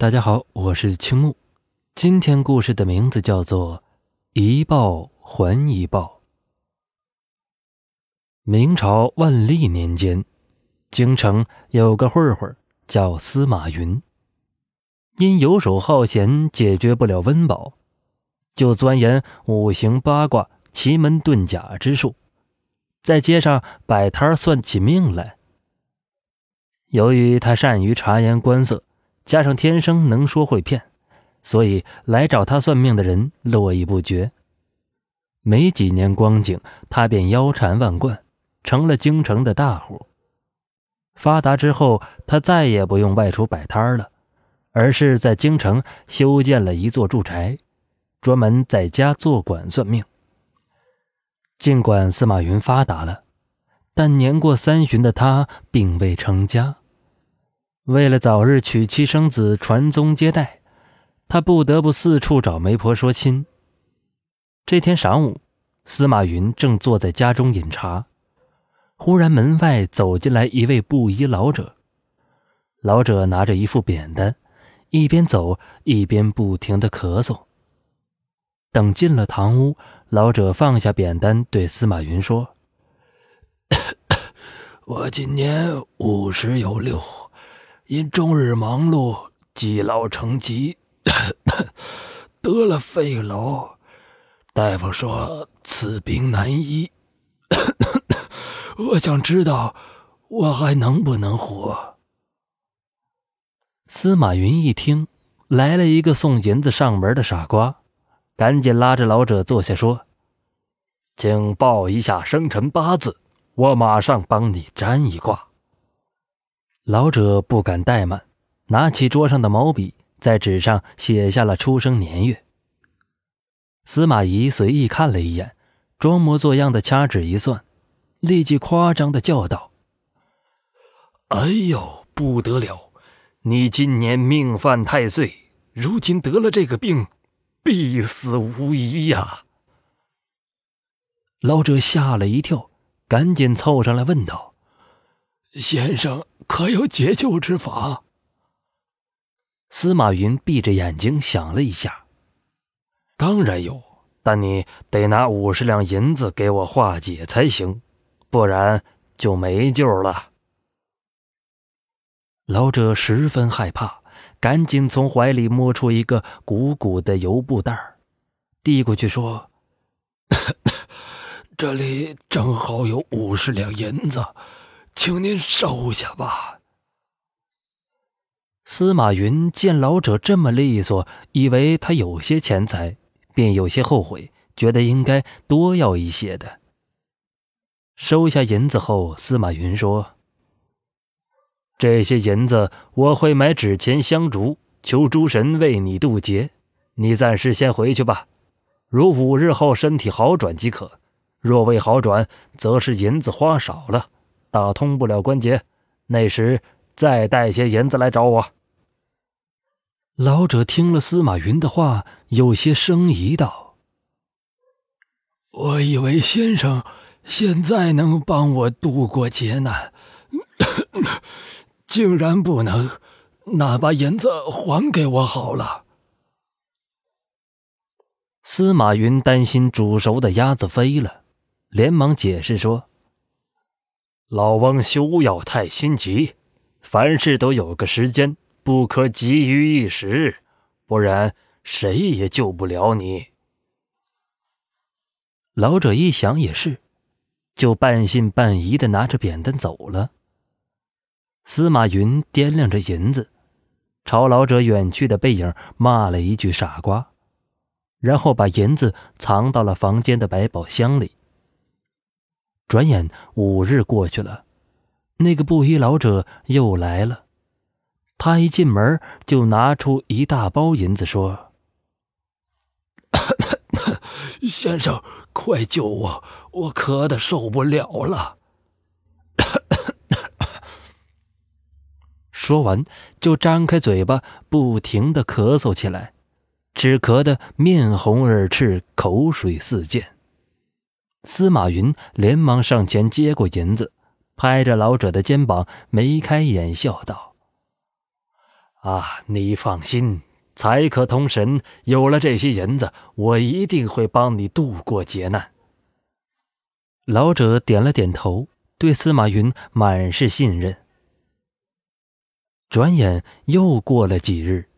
大家好，我是青木。今天故事的名字叫做《一报还一报》。明朝万历年间，京城有个混混叫司马云，因游手好闲，解决不了温饱，就钻研五行八卦、奇门遁甲之术，在街上摆摊算起命来。由于他善于察言观色。加上天生能说会骗，所以来找他算命的人络绎不绝。没几年光景，他便腰缠万贯，成了京城的大户。发达之后，他再也不用外出摆摊了，而是在京城修建了一座住宅，专门在家做馆算命。尽管司马云发达了，但年过三旬的他并未成家。为了早日娶妻生子、传宗接代，他不得不四处找媒婆说亲。这天晌午，司马云正坐在家中饮茶，忽然门外走进来一位布衣老者。老者拿着一副扁担，一边走一边不停的咳嗽。等进了堂屋，老者放下扁担，对司马云说：“ 我今年五十有六。”因终日忙碌，积劳成疾，得了肺痨。大夫说此病难医。我想知道我还能不能活？司马云一听，来了一个送银子上门的傻瓜，赶紧拉着老者坐下说：“请报一下生辰八字，我马上帮你占一卦。”老者不敢怠慢，拿起桌上的毛笔，在纸上写下了出生年月。司马懿随意看了一眼，装模作样的掐指一算，立即夸张的叫道：“哎呦，不得了！你今年命犯太岁，如今得了这个病，必死无疑呀！”老者吓了一跳，赶紧凑上来问道：“先生。”可有解救之法？司马云闭着眼睛想了一下，当然有，但你得拿五十两银子给我化解才行，不然就没救了。老者十分害怕，赶紧从怀里摸出一个鼓鼓的油布袋递过去说：“ 这里正好有五十两银子。”请您收下吧。司马云见老者这么利索，以为他有些钱财，便有些后悔，觉得应该多要一些的。收下银子后，司马云说：“这些银子我会买纸钱香烛，求诸神为你渡劫。你暂时先回去吧，如五日后身体好转即可。若未好转，则是银子花少了。”打通不了关节，那时再带些银子来找我。老者听了司马云的话，有些生疑道：“我以为先生现在能帮我渡过劫难，竟然不能，那把银子还给我好了。”司马云担心煮熟的鸭子飞了，连忙解释说。老翁休要太心急，凡事都有个时间，不可急于一时，不然谁也救不了你。老者一想也是，就半信半疑的拿着扁担走了。司马云掂量着银子，朝老者远去的背影骂了一句“傻瓜”，然后把银子藏到了房间的百宝箱里。转眼五日过去了，那个布衣老者又来了。他一进门就拿出一大包银子，说：“先生，快救我！我咳的受不了了。”说完，就张开嘴巴，不停的咳嗽起来，只咳得面红耳赤，口水四溅。司马云连忙上前接过银子，拍着老者的肩膀，眉开眼笑道：“啊，你放心，才可通神，有了这些银子，我一定会帮你度过劫难。老者点了点头，对司马云满是信任。转眼又过了几日，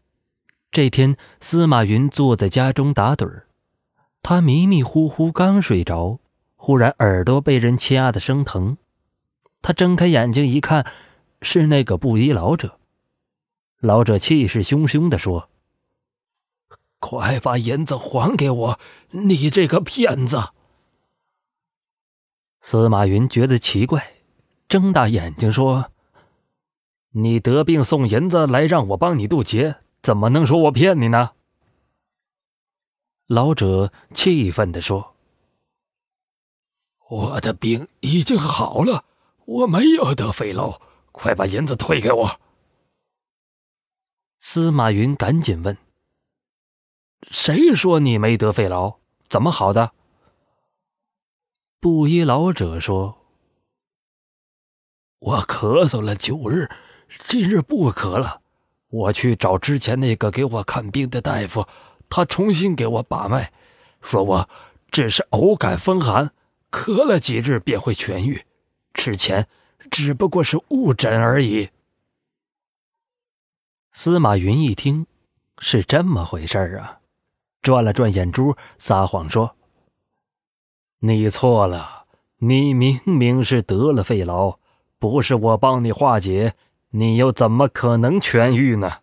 这天，司马云坐在家中打盹儿，他迷迷糊糊刚睡着，忽然耳朵被人掐得生疼，他睁开眼睛一看，是那个布衣老者。老者气势汹汹地说：“快把银子还给我，你这个骗子！”司马云觉得奇怪，睁大眼睛说：“你得病送银子来让我帮你渡劫，怎么能说我骗你呢？”老者气愤地说：“我的病已经好了，我没有得肺痨，快把银子退给我。”司马云赶紧问：“谁说你没得肺痨？怎么好的？”布衣老者说：“我咳嗽了九日，今日不咳了。我去找之前那个给我看病的大夫，他重新给我把脉，说我只是偶感风寒，咳了几日便会痊愈。之前只不过是误诊而已。”司马云一听，是这么回事啊，转了转眼珠，撒谎说。你错了，你明明是得了肺痨，不是我帮你化解，你又怎么可能痊愈呢？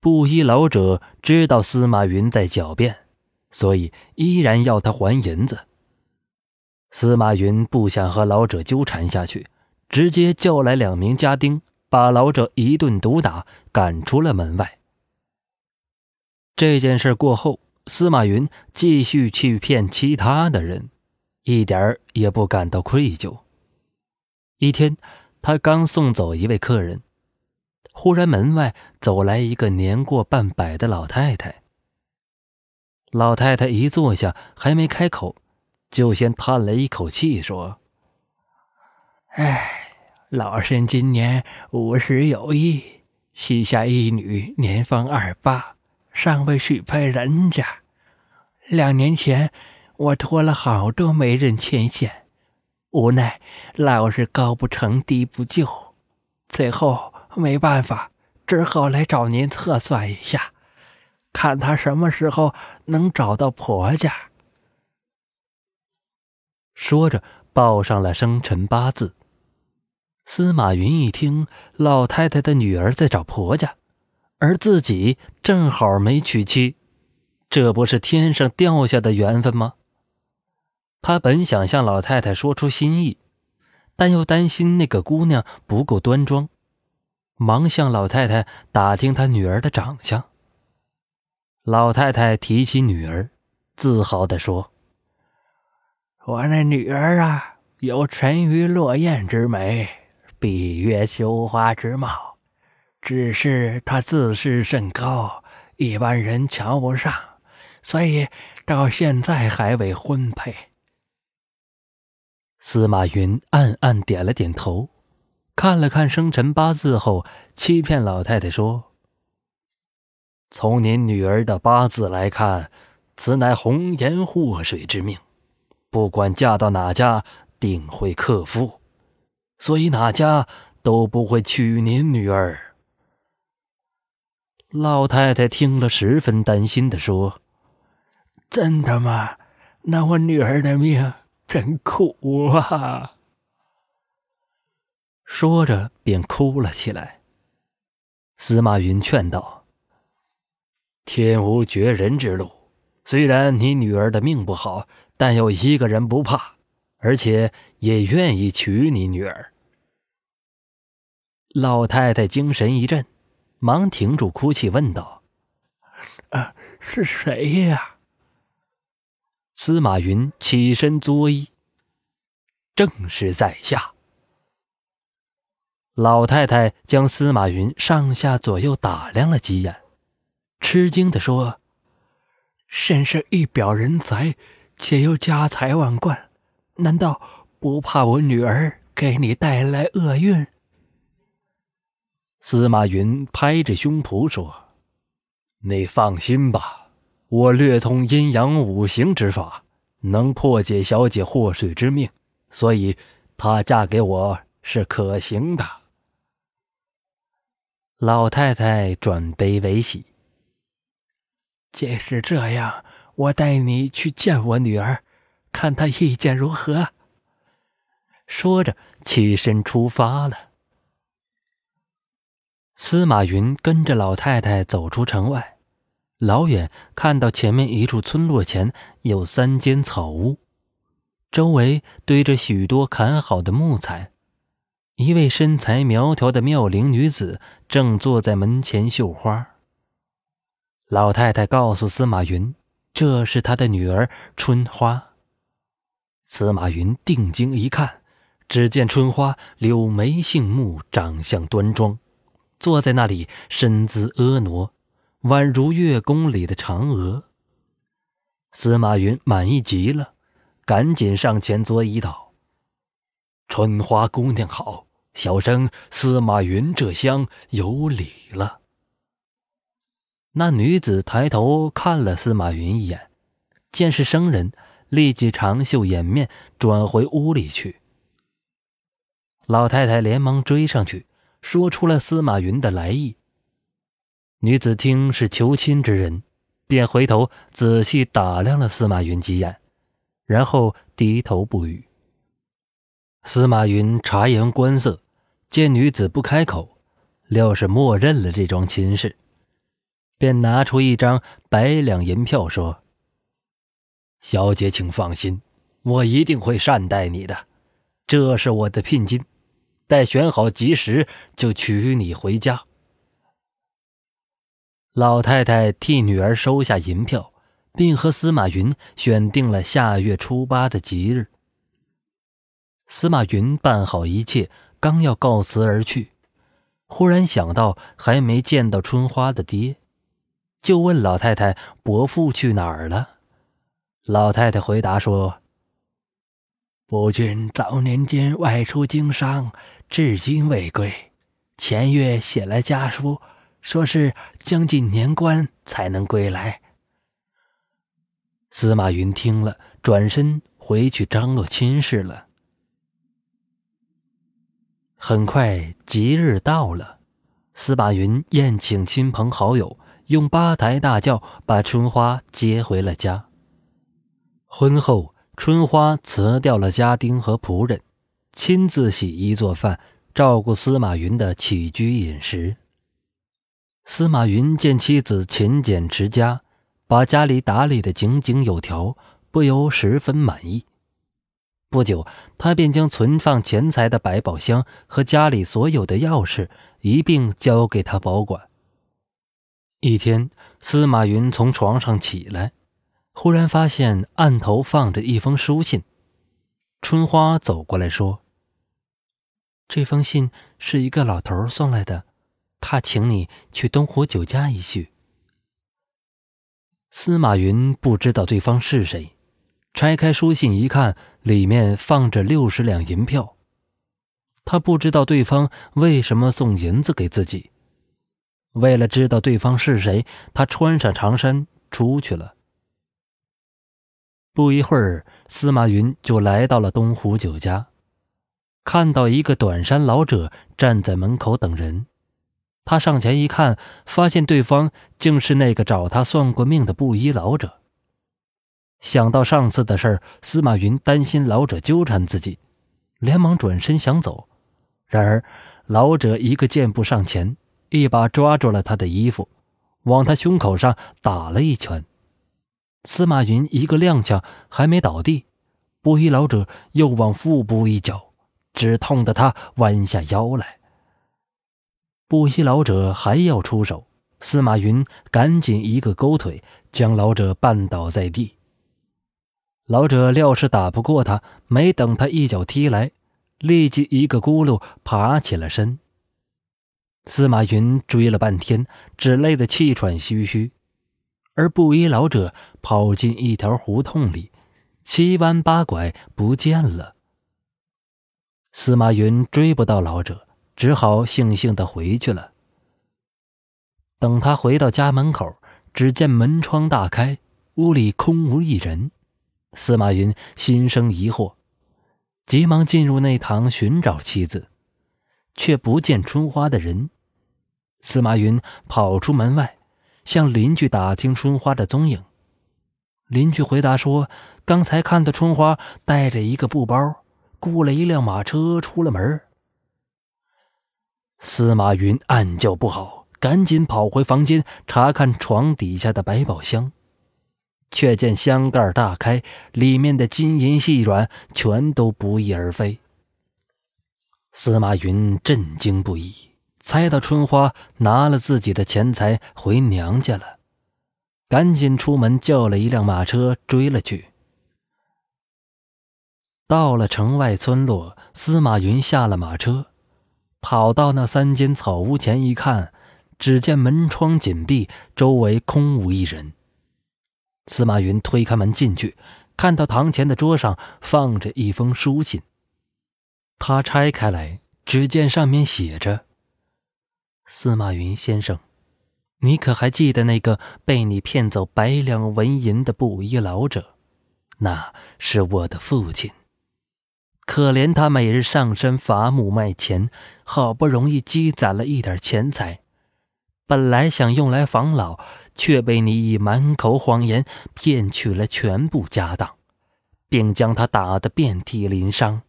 布衣老者知道司马云在狡辩，所以依然要他还银子。司马云不想和老者纠缠下去，直接叫来两名家丁，把老者一顿毒打，赶出了门外。这件事过后。司马云继续去骗其他的人，一点儿也不感到愧疚。一天，他刚送走一位客人，忽然门外走来一个年过半百的老太太。老太太一坐下，还没开口，就先叹了一口气，说：“哎，老身今年五十有一，膝下一女年方二八。”尚未许配人家。两年前，我托了好多媒人牵线，无奈老是高不成低不就，最后没办法，只好来找您测算一下，看他什么时候能找到婆家。说着，报上了生辰八字。司马云一听，老太太的女儿在找婆家。而自己正好没娶妻，这不是天上掉下的缘分吗？他本想向老太太说出心意，但又担心那个姑娘不够端庄，忙向老太太打听她女儿的长相。老太太提起女儿，自豪地说：“我那女儿啊，有沉鱼落雁之美，闭月羞花之貌。”只是她自视甚高，一般人瞧不上，所以到现在还未婚配。司马云暗暗点了点头，看了看生辰八字后，欺骗老太太说：“从您女儿的八字来看，此乃红颜祸水之命，不管嫁到哪家，定会克夫，所以哪家都不会娶您女儿。”老太太听了，十分担心的说：“真的吗？那我女儿的命真苦啊！”说着便哭了起来。司马云劝道：“天无绝人之路，虽然你女儿的命不好，但有一个人不怕，而且也愿意娶你女儿。”老太太精神一振。忙停住哭泣，问道：“啊，是谁呀？”司马云起身作揖：“正是在下。”老太太将司马云上下左右打量了几眼，吃惊的说：“甚是一表人才，且又家财万贯，难道不怕我女儿给你带来厄运？”司马云拍着胸脯说：“你放心吧，我略通阴阳五行之法，能破解小姐祸水之命，所以她嫁给我是可行的。”老太太转悲为喜。既是这样，我带你去见我女儿，看她意见如何。说着，起身出发了。司马云跟着老太太走出城外，老远看到前面一处村落前有三间草屋，周围堆着许多砍好的木材。一位身材苗条的妙龄女子正坐在门前绣花。老太太告诉司马云，这是她的女儿春花。司马云定睛一看，只见春花柳眉杏目，长相端庄，坐在那里身姿婀娜，宛如月宫里的嫦娥。司马云满意极了，赶紧上前作揖道：“春花姑娘好。”小生司马云这厢有礼了。那女子抬头看了司马云一眼，见是生人，立即长袖掩面，转回屋里去。老太太连忙追上去，说出了司马云的来意。女子听是求亲之人，便回头仔细打量了司马云几眼，然后低头不语。司马云察言观色。见女子不开口，料是默认了这桩亲事，便拿出一张百两银票，说：“小姐，请放心，我一定会善待你的。这是我的聘金，待选好吉时就娶你回家。”老太太替女儿收下银票，并和司马云选定了下月初八的吉日。司马云办好一切。刚要告辞而去，忽然想到还没见到春花的爹，就问老太太：“伯父去哪儿了？”老太太回答说：“伯君早年间外出经商，至今未归。前月写了家书，说是将近年关才能归来。”司马云听了，转身回去张罗亲事了。很快吉日到了，司马云宴请亲朋好友，用八抬大轿把春花接回了家。婚后，春花辞掉了家丁和仆人，亲自洗衣做饭，照顾司马云的起居饮食。司马云见妻子勤俭持家，把家里打理得井井有条，不由十分满意。不久，他便将存放钱财的百宝箱和家里所有的钥匙一并交给他保管。一天，司马云从床上起来，忽然发现案头放着一封书信。春花走过来说：“这封信是一个老头送来的，他请你去东湖酒家一叙。”司马云不知道对方是谁。拆开书信一看，里面放着六十两银票。他不知道对方为什么送银子给自己。为了知道对方是谁，他穿上长衫出去了。不一会儿，司马云就来到了东湖酒家，看到一个短衫老者站在门口等人。他上前一看，发现对方竟是那个找他算过命的布衣老者。想到上次的事儿，司马云担心老者纠缠自己，连忙转身想走。然而，老者一个箭步上前，一把抓住了他的衣服，往他胸口上打了一拳。司马云一个踉跄，还没倒地，布衣老者又往腹部一脚，只痛得他弯下腰来。布衣老者还要出手，司马云赶紧一个勾腿，将老者绊倒在地。老者料是打不过他，没等他一脚踢来，立即一个咕噜爬起了身。司马云追了半天，只累得气喘吁吁，而布衣老者跑进一条胡同里，七弯八拐不见了。司马云追不到老者，只好悻悻的回去了。等他回到家门口，只见门窗大开，屋里空无一人。司马云心生疑惑，急忙进入内堂寻找妻子，却不见春花的人。司马云跑出门外，向邻居打听春花的踪影。邻居回答说：“刚才看到春花带着一个布包，雇了一辆马车出了门。”司马云暗叫不好，赶紧跑回房间查看床底下的百宝箱，却见箱盖大开，里面的金银细软全都不翼而飞。司马云震惊不已，猜到春花拿了自己的钱财回娘家了。赶紧出门叫了一辆马车追了去。到了城外村落，司马云下了马车，跑到那三间草屋前一看，只见门窗紧闭，周围空无一人。司马云推开门进去，看到堂前的桌上放着一封书信。他拆开来，只见上面写着：“司马云先生。”你可还记得那个被你骗走百两纹银的布衣老者？那是我的父亲。可怜他每日上山伐木卖钱，好不容易积攒了一点钱财，本来想用来防老，却被你以满口谎言骗取了全部家当，并将他打得遍体鳞伤。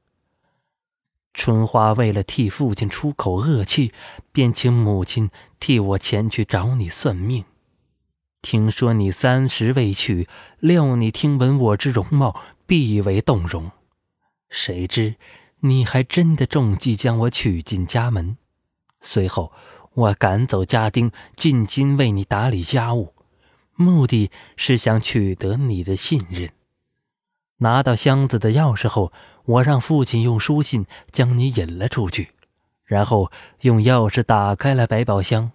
春花为了替父亲出口恶气，便请母亲替我前去找你算命。听说你三十未娶，料你听闻我之容貌，必为动容。谁知你还真的中计，将我娶进家门。随后我赶走家丁，进京为你打理家务，目的是想取得你的信任。拿到箱子的钥匙后。我让父亲用书信将你引了出去，然后用钥匙打开了百宝箱。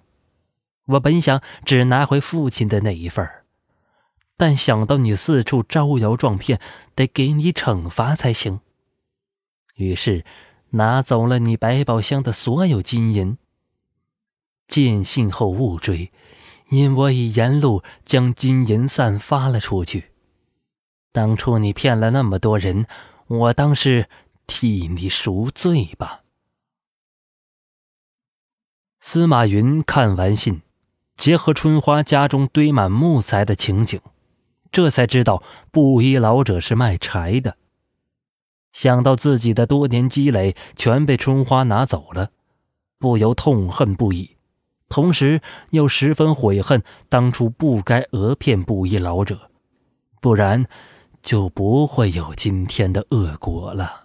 我本想只拿回父亲的那一份但想到你四处招摇撞骗，得给你惩罚才行。于是拿走了你百宝箱的所有金银。见信后勿追，因我已沿路将金银散发了出去。当初你骗了那么多人。我当是替你赎罪吧。司马云看完信，结合春花家中堆满木材的情景，这才知道布衣老者是卖柴的。想到自己的多年积累全被春花拿走了，不由痛恨不已，同时又十分悔恨当初不该讹骗布衣老者，不然。就不会有今天的恶果了。